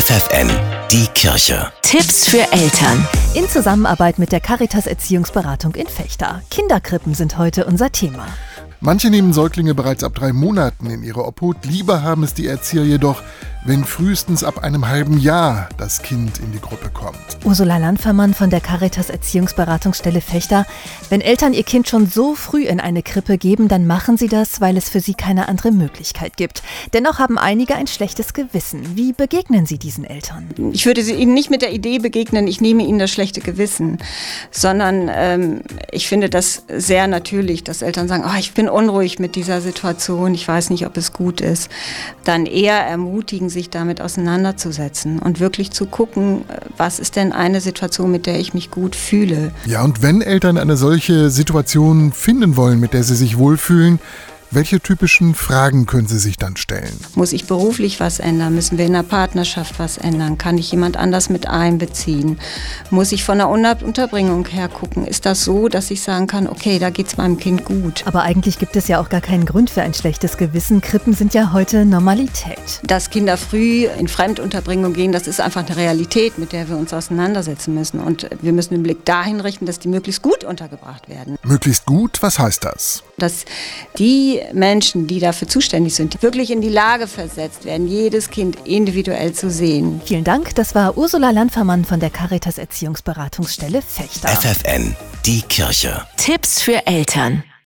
FFN, die Kirche. Tipps für Eltern. In Zusammenarbeit mit der Caritas Erziehungsberatung in Fechter. Kinderkrippen sind heute unser Thema. Manche nehmen Säuglinge bereits ab drei Monaten in ihre Obhut. Lieber haben es die Erzieher jedoch, wenn frühestens ab einem halben Jahr das Kind in die Gruppe kommt. Ursula Landfermann von der Caritas Erziehungsberatungsstelle Fechter. Wenn Eltern ihr Kind schon so früh in eine Krippe geben, dann machen sie das, weil es für sie keine andere Möglichkeit gibt. Dennoch haben einige ein schlechtes Gewissen. Wie begegnen Sie diesen Eltern? Ich würde ihnen nicht mit der Idee begegnen, ich nehme ihnen das schlechte Gewissen, sondern ähm, ich finde das sehr natürlich, dass Eltern sagen, oh, ich bin unruhig mit dieser Situation, ich weiß nicht, ob es gut ist. Dann eher ermutigen, sich damit auseinanderzusetzen und wirklich zu gucken, was ist denn eine Situation, mit der ich mich gut fühle. Ja, und wenn Eltern eine solche Situation finden wollen, mit der sie sich wohlfühlen, welche typischen Fragen können Sie sich dann stellen? Muss ich beruflich was ändern? Müssen wir in der Partnerschaft was ändern? Kann ich jemand anders mit einbeziehen? Muss ich von der Unterbringung her gucken? Ist das so, dass ich sagen kann, okay, da geht es meinem Kind gut? Aber eigentlich gibt es ja auch gar keinen Grund für ein schlechtes Gewissen. Krippen sind ja heute Normalität. Dass Kinder früh in Fremdunterbringung gehen, das ist einfach eine Realität, mit der wir uns auseinandersetzen müssen. Und wir müssen den Blick dahin richten, dass die möglichst gut untergebracht werden. Möglichst gut, was heißt das? Dass die Menschen, die dafür zuständig sind, wirklich in die Lage versetzt werden, jedes Kind individuell zu sehen. Vielen Dank. Das war Ursula Landfermann von der Caritas Erziehungsberatungsstelle Fechter. FFN, die Kirche. Tipps für Eltern.